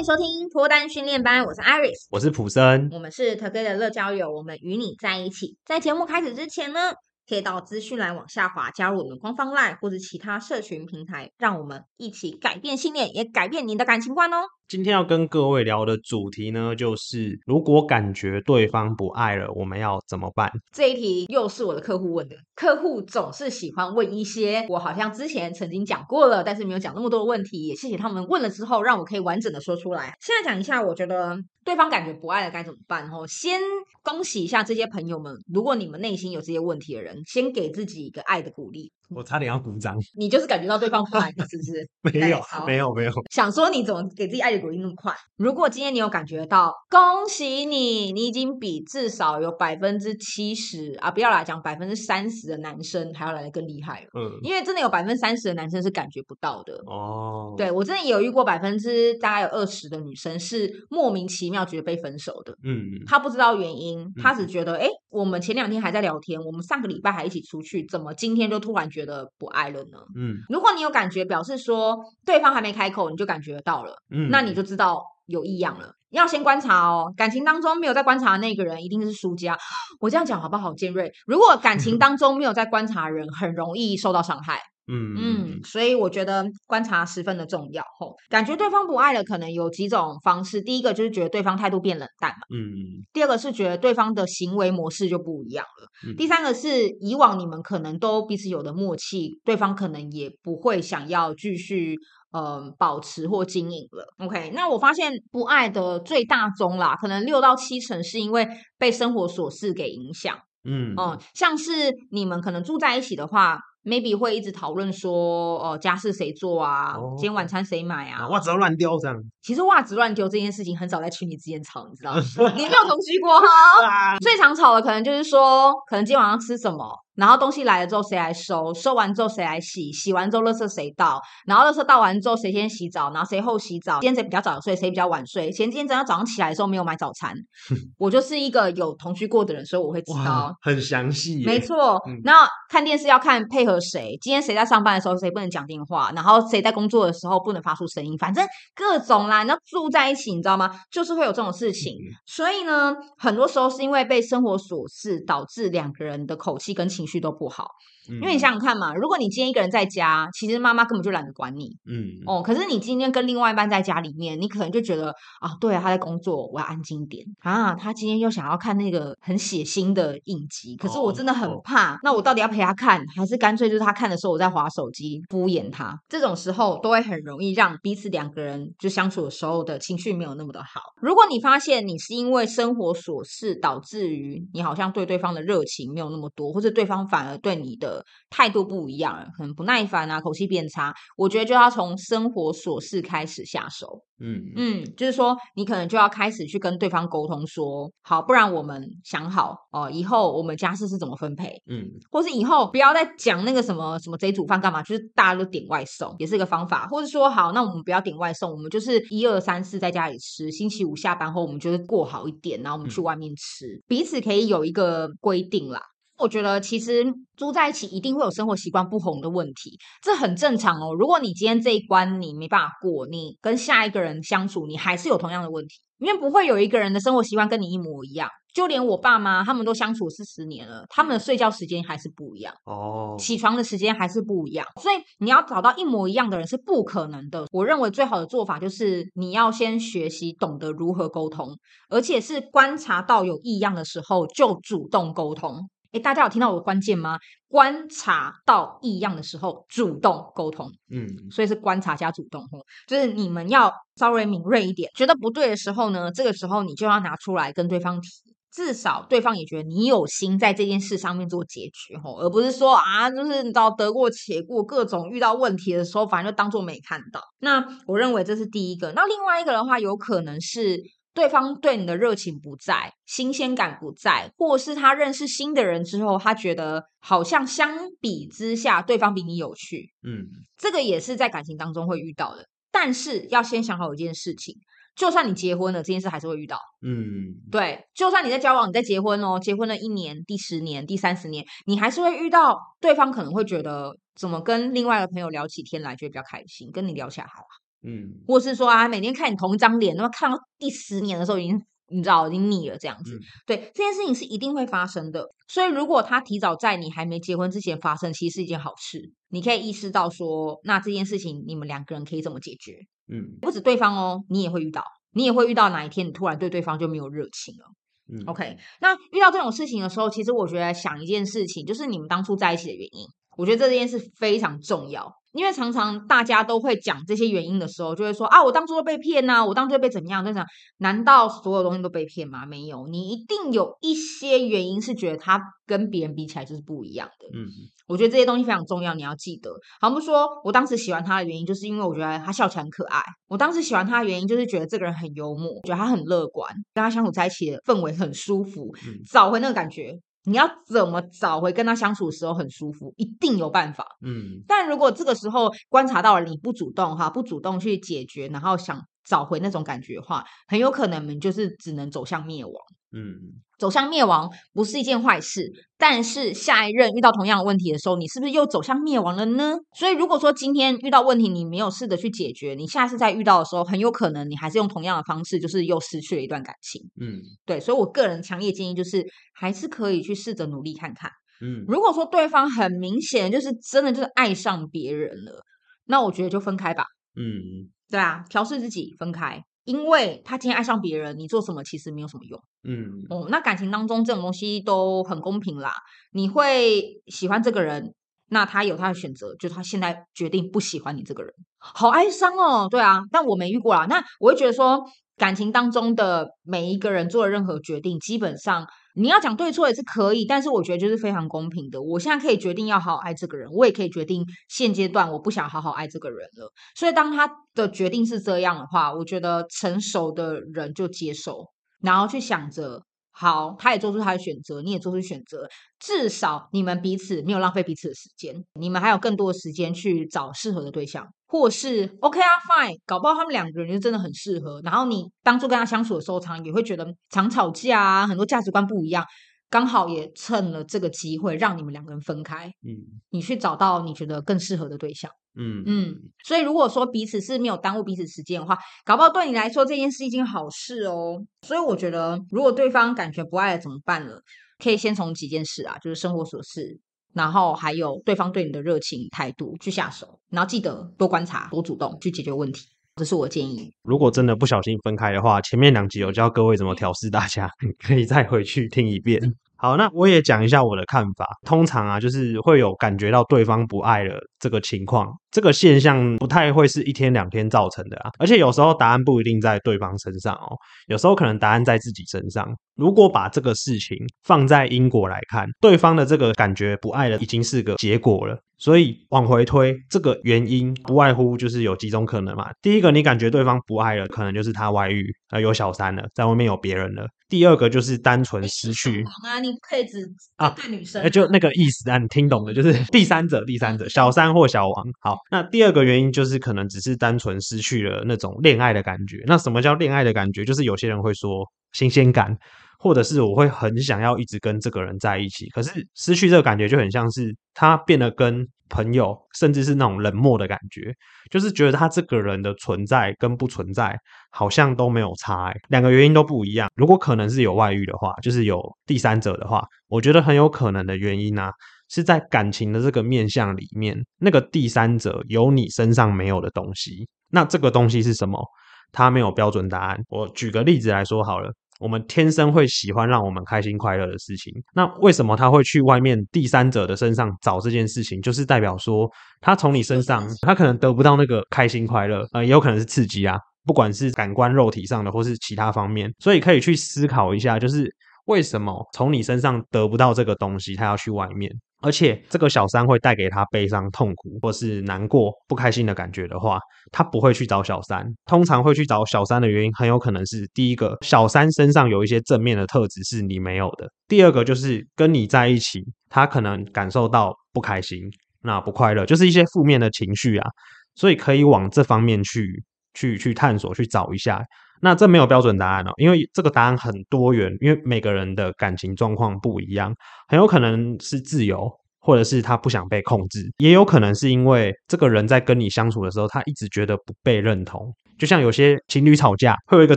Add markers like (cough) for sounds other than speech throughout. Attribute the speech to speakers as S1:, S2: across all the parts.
S1: 迎收听脱单训练班，我是 Iris，
S2: 我是普森，
S1: 我们是 Together 乐交友，我们与你在一起。在节目开始之前呢，可以到资讯栏往下滑，加入我们官方 LINE 或者其他社群平台，让我们一起改变信念，也改变您的感情观哦。
S2: 今天要跟各位聊的主题呢，就是如果感觉对方不爱了，我们要怎么办？
S1: 这一题又是我的客户问的。客户总是喜欢问一些我好像之前曾经讲过了，但是没有讲那么多的问题。也谢谢他们问了之后，让我可以完整的说出来。现在讲一下，我觉得对方感觉不爱了该怎么办？哦，先恭喜一下这些朋友们，如果你们内心有这些问题的人，先给自己一个爱的鼓励。
S2: 我差点要鼓掌，
S1: 你就是感觉到对方不爱你，是不是？(laughs)
S2: 没有，没有，没有。
S1: 想说你怎么给自己爱的鼓励那么快？如果今天你有感觉到，恭喜你，你已经比至少有百分之七十啊，不要来讲百分之三十的男生还要来的更厉害了。嗯，因为真的有百分之三十的男生是感觉不到的。哦，对，我真的有遇过百分之大概有二十的女生是莫名其妙觉得被分手的。嗯，她不知道原因，她只觉得，哎、嗯，我们前两天还在聊天，我们上个礼拜还一起出去，怎么今天就突然觉得？觉得不爱了呢？嗯，如果你有感觉，表示说对方还没开口，你就感觉到了，嗯，那你就知道有异样了。要先观察哦，感情当中没有在观察的那个人，一定是输家。我这样讲好不好？尖锐，如果感情 (laughs) 当中没有在观察的人，很容易受到伤害。嗯嗯，所以我觉得观察十分的重要。吼，感觉对方不爱了，可能有几种方式。第一个就是觉得对方态度变冷淡嘛。嗯。第二个是觉得对方的行为模式就不一样了。嗯。第三个是以往你们可能都彼此有的默契，对方可能也不会想要继续呃保持或经营了。OK，那我发现不爱的最大宗啦，可能六到七成是因为被生活琐事给影响。嗯嗯，像是你们可能住在一起的话。Maybe 会一直讨论说，哦，家事谁做啊？哦、今天晚餐谁买啊？
S2: 袜子要乱丢这样。
S1: 其实袜子乱丢这件事情很少在群里之间吵，你知道吗？(laughs) 你没有同居过哈？(laughs) 最常吵的可能就是说，可能今天晚上吃什么？然后东西来了之后谁来收？收完之后谁来洗？洗完之后垃圾谁倒？然后垃圾倒完之后谁先洗澡？然后谁后洗澡？今天谁比较早睡？谁比较晚睡？前几天早上早上起来的时候没有买早餐。(laughs) 我就是一个有同居过的人，所以我会知道
S2: 很详细。
S1: 没错。然后看电视要看配合谁？今天谁在上班的时候谁不能讲电话？然后谁在工作的时候不能发出声音？反正各种啦。你要住在一起，你知道吗？就是会有这种事情。所以呢，很多时候是因为被生活琐事导致两个人的口气跟情绪。都不好，因为你想想看嘛，如果你今天一个人在家，其实妈妈根本就懒得管你，嗯哦。可是你今天跟另外一半在家里面，你可能就觉得啊，对啊，他在工作，我要安静点啊。他今天又想要看那个很血腥的影集，可是我真的很怕。哦、那我到底要陪他看，还是干脆就是他看的时候我在划手机敷衍他？这种时候都会很容易让彼此两个人就相处的时候的情绪没有那么的好。如果你发现你是因为生活琐事导致于你好像对对方的热情没有那么多，或者对方。反而对你的态度不一样了，可能不耐烦啊，口气变差。我觉得就要从生活琐事开始下手。嗯嗯，就是说你可能就要开始去跟对方沟通说，说好，不然我们想好哦，以后我们家事是怎么分配？嗯，或是以后不要再讲那个什么什么谁煮饭干嘛，就是大家都点外送也是一个方法。或者说好，那我们不要点外送，我们就是一二三四在家里吃。星期五下班后，我们就是过好一点，然后我们去外面吃，嗯、彼此可以有一个规定啦。我觉得其实住在一起一定会有生活习惯不同的问题，这很正常哦。如果你今天这一关你没办法过，你跟下一个人相处，你还是有同样的问题，因为不会有一个人的生活习惯跟你一模一样。就连我爸妈他们都相处四十年了，他们的睡觉时间还是不一样哦，起床的时间还是不一样，所以你要找到一模一样的人是不可能的。我认为最好的做法就是你要先学习懂得如何沟通，而且是观察到有异样的时候就主动沟通。诶，大家有听到我的关键吗？观察到异样的时候，主动沟通。嗯，所以是观察加主动，就是你们要稍微敏锐一点，觉得不对的时候呢，这个时候你就要拿出来跟对方提，至少对方也觉得你有心在这件事上面做解决，吼，而不是说啊，就是你知道得过且过，各种遇到问题的时候，反正就当做没看到。那我认为这是第一个。那另外一个的话，有可能是。对方对你的热情不在，新鲜感不在，或是他认识新的人之后，他觉得好像相比之下，对方比你有趣。嗯，这个也是在感情当中会遇到的。但是要先想好一件事情，就算你结婚了，这件事还是会遇到。嗯，对，就算你在交往，你在结婚哦，结婚了一年、第十年、第三十年，你还是会遇到对方可能会觉得，怎么跟另外一个朋友聊起天来，觉得比较开心，跟你聊起来还好。
S2: 嗯，
S1: 或是说啊，每天看你同一张脸，那么看到第十年的时候，已经你知道已经腻了这样子。嗯、对，这件事情是一定会发生的。所以如果他提早在你还没结婚之前发生，其实是一件好事。你可以意识到说，那这件事情你们两个人可以怎么解决？嗯，不止对方哦，你也会遇到，你也会遇到哪一天你突然对对方就没有热情了。嗯，OK，那遇到这种事情的时候，其实我觉得想一件事情，就是你们当初在一起的原因。我觉得这件事非常重要，因为常常大家都会讲这些原因的时候，就会说啊，我当初都被骗呐、啊，我当初被怎么样？就想，难道所有东西都被骗吗？没有，你一定有一些原因是觉得他跟别人比起来就是不一样的。嗯，我觉得这些东西非常重要，你要记得。好，我们说我当时喜欢他的原因，就是因为我觉得他笑起来很可爱。我当时喜欢他的原因，就是觉得这个人很幽默，觉得他很乐观，跟他相处在一起的氛围很舒服，找回那个感觉。你要怎么找回跟他相处的时候很舒服？一定有办法。嗯，但如果这个时候观察到了你不主动哈，不主动去解决，然后想找回那种感觉的话，很有可能你们就是只能走向灭亡。嗯。走向灭亡不是一件坏事，但是下一任遇到同样的问题的时候，你是不是又走向灭亡了呢？所以如果说今天遇到问题，你没有试着去解决，你下次再遇到的时候，很有可能你还是用同样的方式，就是又失去了一段感情。嗯，对，所以我个人强烈建议就是，还是可以去试着努力看看。嗯，如果说对方很明显就是真的就是爱上别人了，那我觉得就分开吧。嗯，对啊，调试自己，分开。因为他今天爱上别人，你做什么其实没有什么用。嗯，哦，那感情当中这种东西都很公平啦。你会喜欢这个人，那他有他的选择，就是他现在决定不喜欢你这个人，好哀伤哦。对啊，但我没遇过啦。那我会觉得说，感情当中的每一个人做的任何决定，基本上。你要讲对错也是可以，但是我觉得就是非常公平的。我现在可以决定要好好爱这个人，我也可以决定现阶段我不想好好爱这个人了。所以当他的决定是这样的话，我觉得成熟的人就接受，然后去想着，好，他也做出他的选择，你也做出选择，至少你们彼此没有浪费彼此的时间，你们还有更多的时间去找适合的对象。或是 OK 啊，Fine，搞不好他们两个人就真的很适合。然后你当初跟他相处的时候，常也会觉得常吵架啊，很多价值观不一样，刚好也趁了这个机会让你们两个人分开。嗯，你去找到你觉得更适合的对象。嗯嗯，所以如果说彼此是没有耽误彼此时间的话，搞不好对你来说这件事是一件好事哦。所以我觉得，如果对方感觉不爱了怎么办呢？可以先从几件事啊，就是生活琐事。然后还有对方对你的热情态度去下手，然后记得多观察、多主动去解决问题，这是我建议。
S2: 如果真的不小心分开的话，前面两集有教各位怎么调试，大家 (laughs) 可以再回去听一遍。好，那我也讲一下我的看法。通常啊，就是会有感觉到对方不爱了这个情况，这个现象不太会是一天两天造成的啊。而且有时候答案不一定在对方身上哦，有时候可能答案在自己身上。如果把这个事情放在因果来看，对方的这个感觉不爱了，已经是个结果了。所以往回推，这个原因不外乎就是有几种可能嘛。第一个，你感觉对方不爱了，可能就是他外遇，呃，有小三了，在外面有别人了。第二个就是单纯失去。
S1: 啊，你不可以只啊对女生啊，
S2: 就那个意思啊，你听懂的，就是第三者，第三者，小三或小王。好，那第二个原因就是可能只是单纯失去了那种恋爱的感觉。那什么叫恋爱的感觉？就是有些人会说新鲜感。或者是我会很想要一直跟这个人在一起，可是失去这个感觉就很像是他变得跟朋友，甚至是那种冷漠的感觉，就是觉得他这个人的存在跟不存在好像都没有差，欸，两个原因都不一样。如果可能是有外遇的话，就是有第三者的话，我觉得很有可能的原因啊，是在感情的这个面向里面，那个第三者有你身上没有的东西。那这个东西是什么？他没有标准答案。我举个例子来说好了。我们天生会喜欢让我们开心快乐的事情，那为什么他会去外面第三者的身上找这件事情？就是代表说，他从你身上，他可能得不到那个开心快乐，呃，也有可能是刺激啊，不管是感官肉体上的，或是其他方面，所以可以去思考一下，就是为什么从你身上得不到这个东西，他要去外面。而且这个小三会带给他悲伤、痛苦，或是难过、不开心的感觉的话，他不会去找小三。通常会去找小三的原因，很有可能是第一个，小三身上有一些正面的特质是你没有的；第二个就是跟你在一起，他可能感受到不开心、那不快乐，就是一些负面的情绪啊。所以可以往这方面去、去、去探索、去找一下。那这没有标准答案哦，因为这个答案很多元，因为每个人的感情状况不一样，很有可能是自由，或者是他不想被控制，也有可能是因为这个人在跟你相处的时候，他一直觉得不被认同。就像有些情侣吵架，会有一个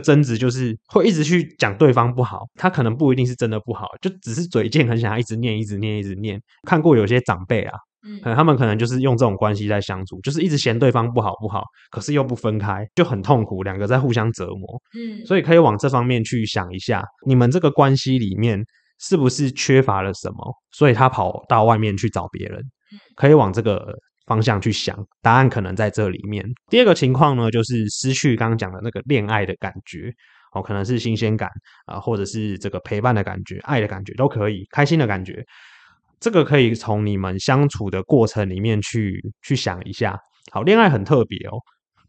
S2: 争执，就是会一直去讲对方不好，他可能不一定是真的不好，就只是嘴贱，很想要一直念、一直念、一直念。看过有些长辈啊，嗯，他们可能就是用这种关系在相处，就是一直嫌对方不好不好，可是又不分开，就很痛苦，两个在互相折磨。嗯，所以可以往这方面去想一下，你们这个关系里面是不是缺乏了什么，所以他跑到外面去找别人，可以往这个。方向去想，答案可能在这里面。第二个情况呢，就是失去刚刚讲的那个恋爱的感觉，哦，可能是新鲜感啊，或者是这个陪伴的感觉、爱的感觉都可以，开心的感觉。这个可以从你们相处的过程里面去去想一下。好，恋爱很特别哦，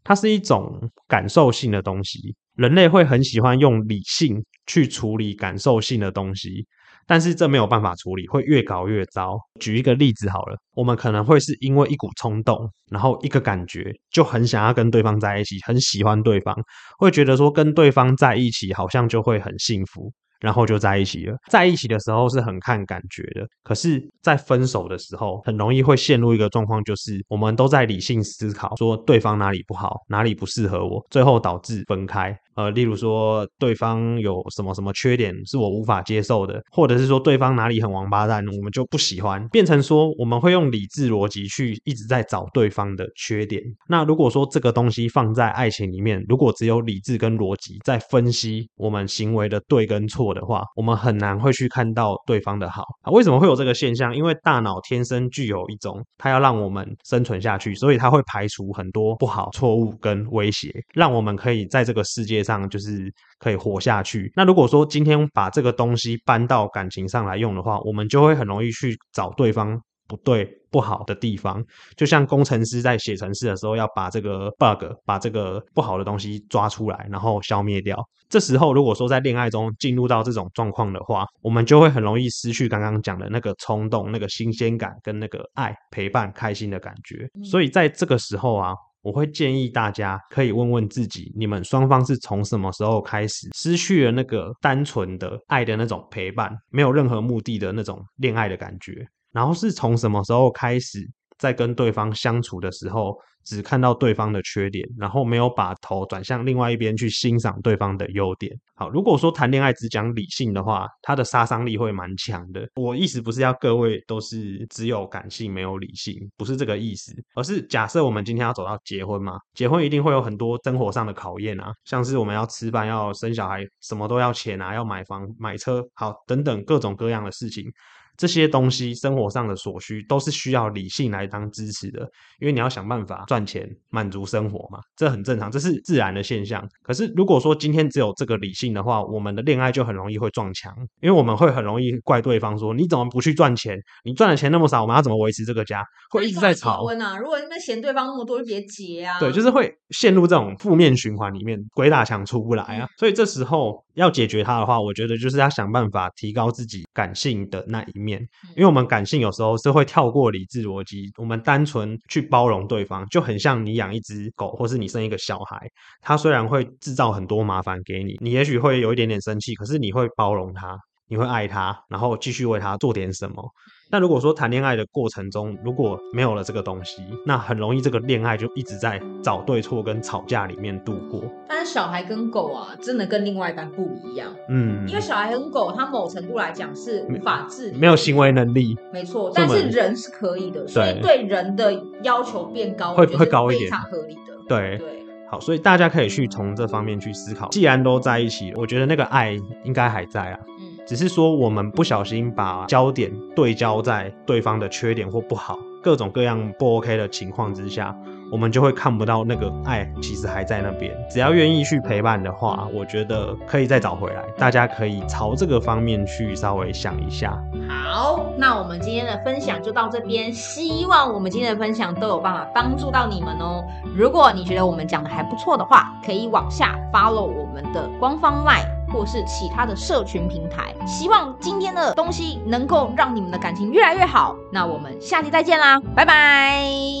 S2: 它是一种感受性的东西，人类会很喜欢用理性去处理感受性的东西。但是这没有办法处理，会越搞越糟。举一个例子好了，我们可能会是因为一股冲动，然后一个感觉就很想要跟对方在一起，很喜欢对方，会觉得说跟对方在一起好像就会很幸福。然后就在一起了。在一起的时候是很看感觉的，可是，在分手的时候，很容易会陷入一个状况，就是我们都在理性思考，说对方哪里不好，哪里不适合我，最后导致分开。呃，例如说对方有什么什么缺点是我无法接受的，或者是说对方哪里很王八蛋，我们就不喜欢，变成说我们会用理智逻辑去一直在找对方的缺点。那如果说这个东西放在爱情里面，如果只有理智跟逻辑在分析我们行为的对跟错的话，我们很难会去看到对方的好啊。为什么会有这个现象？因为大脑天生具有一种，它要让我们生存下去，所以它会排除很多不好、错误跟威胁，让我们可以在这个世界上就是可以活下去。那如果说今天把这个东西搬到感情上来用的话，我们就会很容易去找对方不对、不好的地方。就像工程师在写程式的时候，要把这个 bug、把这个不好的东西抓出来，然后消灭掉。这时候，如果说在恋爱中进入到这种状况的话，我们就会很容易失去刚刚讲的那个冲动、那个新鲜感跟那个爱、陪伴、开心的感觉。所以在这个时候啊。我会建议大家可以问问自己，你们双方是从什么时候开始失去了那个单纯的爱的那种陪伴，没有任何目的的那种恋爱的感觉，然后是从什么时候开始在跟对方相处的时候，只看到对方的缺点，然后没有把头转向另外一边去欣赏对方的优点。好，如果说谈恋爱只讲理性的话，它的杀伤力会蛮强的。我意思不是要各位都是只有感性没有理性，不是这个意思，而是假设我们今天要走到结婚嘛，结婚一定会有很多生活上的考验啊，像是我们要吃饭、要生小孩，什么都要钱啊，要买房、买车，好，等等各种各样的事情。这些东西生活上的所需都是需要理性来当支持的，因为你要想办法赚钱满足生活嘛，这很正常，这是自然的现象。可是如果说今天只有这个理性的话，我们的恋爱就很容易会撞墙，因为我们会很容易怪对方说，你怎么不去赚钱？你赚的钱那么少，我们要怎么维持这个家？会一直在吵。结婚啊，如果你们嫌对方那么多，就别结啊。对，就是会陷入这种负面循环里面，鬼打墙出不来啊。所以这时候要解决它的话，我觉得就是要想办法提高自己感性的那一面。因为我们感性有时候是会跳过理智逻辑，我们单纯去包容对方，就很像你养一只狗，或是你生一个小孩，它虽然会制造很多麻烦给你，你也许会有一点点生气，可是你会包容它。你会爱它，然后继续为它做点什么。但如果说谈恋爱的过程中如果没有了这个东西，那很容易这个恋爱就一直在找对错跟吵架里面度过。
S1: 但是小孩跟狗啊，真的跟另外一半不一样。嗯，因为小孩跟狗，它某程度来讲是无法自理，
S2: 没有行为能力。
S1: 没错，但是人是可以的，所以对人的要求变高，
S2: 会会高一点，
S1: 非常合理的。
S2: 对对，好，所以大家可以去从这方面去思考。既然都在一起，我觉得那个爱应该还在啊。只是说，我们不小心把焦点对焦在对方的缺点或不好，各种各样不 OK 的情况之下，我们就会看不到那个爱其实还在那边。只要愿意去陪伴的话，我觉得可以再找回来。大家可以朝这个方面去稍微想一下。
S1: 好，那我们今天的分享就到这边，希望我们今天的分享都有办法帮助到你们哦。如果你觉得我们讲的还不错的话，可以往下 follow 我们的官方 LINE。或是其他的社群平台，希望今天的东西能够让你们的感情越来越好。那我们下期再见啦，拜拜。